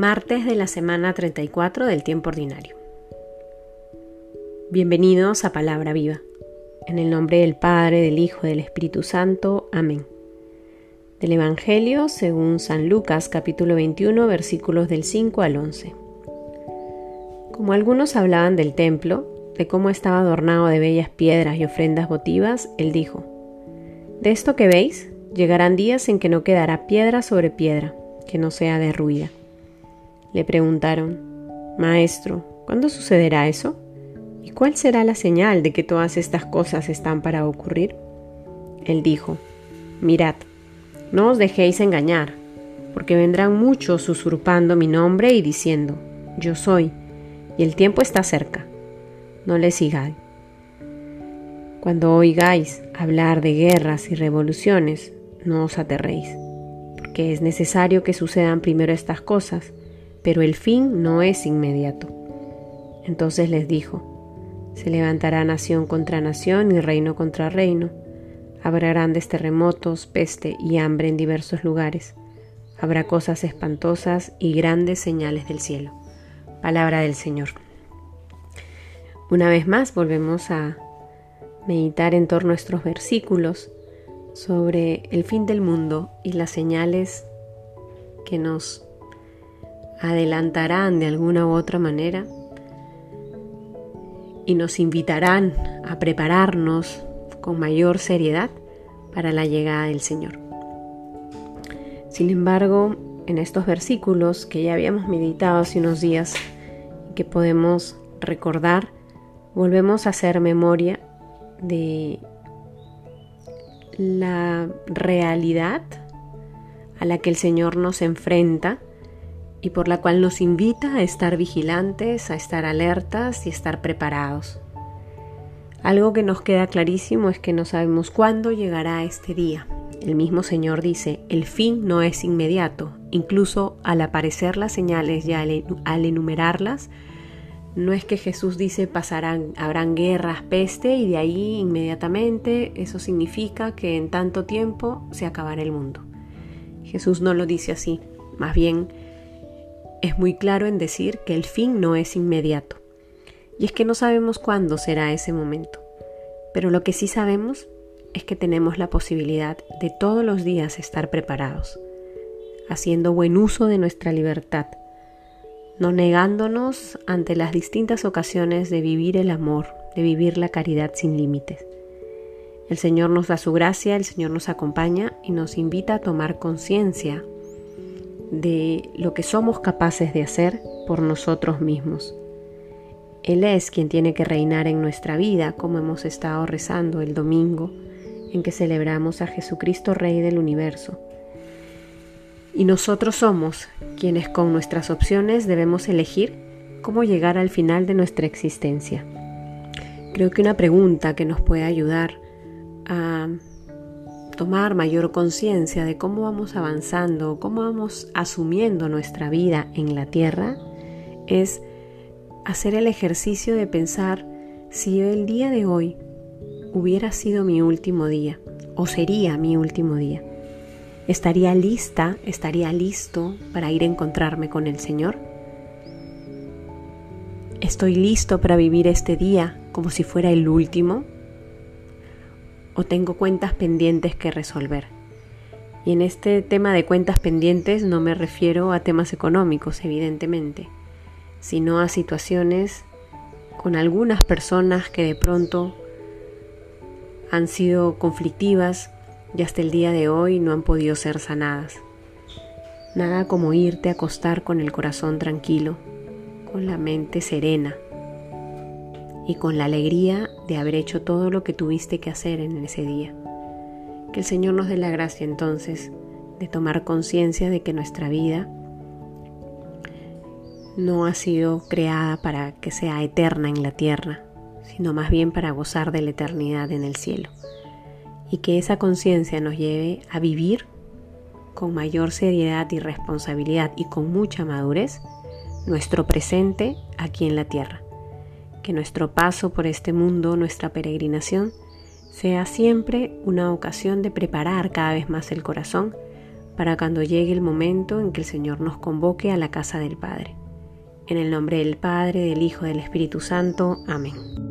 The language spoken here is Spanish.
Martes de la semana 34 del tiempo ordinario. Bienvenidos a Palabra Viva. En el nombre del Padre, del Hijo, y del Espíritu Santo. Amén. Del Evangelio según San Lucas capítulo 21 versículos del 5 al 11. Como algunos hablaban del templo, de cómo estaba adornado de bellas piedras y ofrendas votivas, él dijo, De esto que veis, llegarán días en que no quedará piedra sobre piedra, que no sea derruida le preguntaron, Maestro, ¿cuándo sucederá eso? ¿Y cuál será la señal de que todas estas cosas están para ocurrir? Él dijo, Mirad, no os dejéis engañar, porque vendrán muchos usurpando mi nombre y diciendo, Yo soy, y el tiempo está cerca. No les sigáis. Cuando oigáis hablar de guerras y revoluciones, no os aterréis, porque es necesario que sucedan primero estas cosas pero el fin no es inmediato. Entonces les dijo, se levantará nación contra nación y reino contra reino. Habrá grandes terremotos, peste y hambre en diversos lugares. Habrá cosas espantosas y grandes señales del cielo. Palabra del Señor. Una vez más volvemos a meditar en torno a nuestros versículos sobre el fin del mundo y las señales que nos adelantarán de alguna u otra manera y nos invitarán a prepararnos con mayor seriedad para la llegada del Señor. Sin embargo, en estos versículos que ya habíamos meditado hace unos días y que podemos recordar, volvemos a hacer memoria de la realidad a la que el Señor nos enfrenta y por la cual nos invita a estar vigilantes, a estar alertas y estar preparados. Algo que nos queda clarísimo es que no sabemos cuándo llegará este día. El mismo Señor dice, el fin no es inmediato, incluso al aparecer las señales y al, enumerarlas, no es que Jesús dice pasarán, habrán guerras, peste y de ahí inmediatamente eso significa que en tanto tiempo se acabará el mundo. Jesús no lo dice así, más bien es muy claro en decir que el fin no es inmediato. Y es que no sabemos cuándo será ese momento. Pero lo que sí sabemos es que tenemos la posibilidad de todos los días estar preparados, haciendo buen uso de nuestra libertad, no negándonos ante las distintas ocasiones de vivir el amor, de vivir la caridad sin límites. El Señor nos da su gracia, el Señor nos acompaña y nos invita a tomar conciencia de lo que somos capaces de hacer por nosotros mismos. Él es quien tiene que reinar en nuestra vida, como hemos estado rezando el domingo en que celebramos a Jesucristo Rey del universo. Y nosotros somos quienes con nuestras opciones debemos elegir cómo llegar al final de nuestra existencia. Creo que una pregunta que nos puede ayudar a tomar mayor conciencia de cómo vamos avanzando, cómo vamos asumiendo nuestra vida en la tierra, es hacer el ejercicio de pensar si el día de hoy hubiera sido mi último día o sería mi último día. ¿Estaría lista, estaría listo para ir a encontrarme con el Señor? ¿Estoy listo para vivir este día como si fuera el último? O tengo cuentas pendientes que resolver. Y en este tema de cuentas pendientes no me refiero a temas económicos, evidentemente, sino a situaciones con algunas personas que de pronto han sido conflictivas y hasta el día de hoy no han podido ser sanadas. Nada como irte a acostar con el corazón tranquilo, con la mente serena y con la alegría de haber hecho todo lo que tuviste que hacer en ese día. Que el Señor nos dé la gracia entonces de tomar conciencia de que nuestra vida no ha sido creada para que sea eterna en la tierra, sino más bien para gozar de la eternidad en el cielo. Y que esa conciencia nos lleve a vivir con mayor seriedad y responsabilidad y con mucha madurez nuestro presente aquí en la tierra que nuestro paso por este mundo, nuestra peregrinación, sea siempre una ocasión de preparar cada vez más el corazón para cuando llegue el momento en que el Señor nos convoque a la casa del Padre. En el nombre del Padre, del Hijo, del Espíritu Santo. Amén.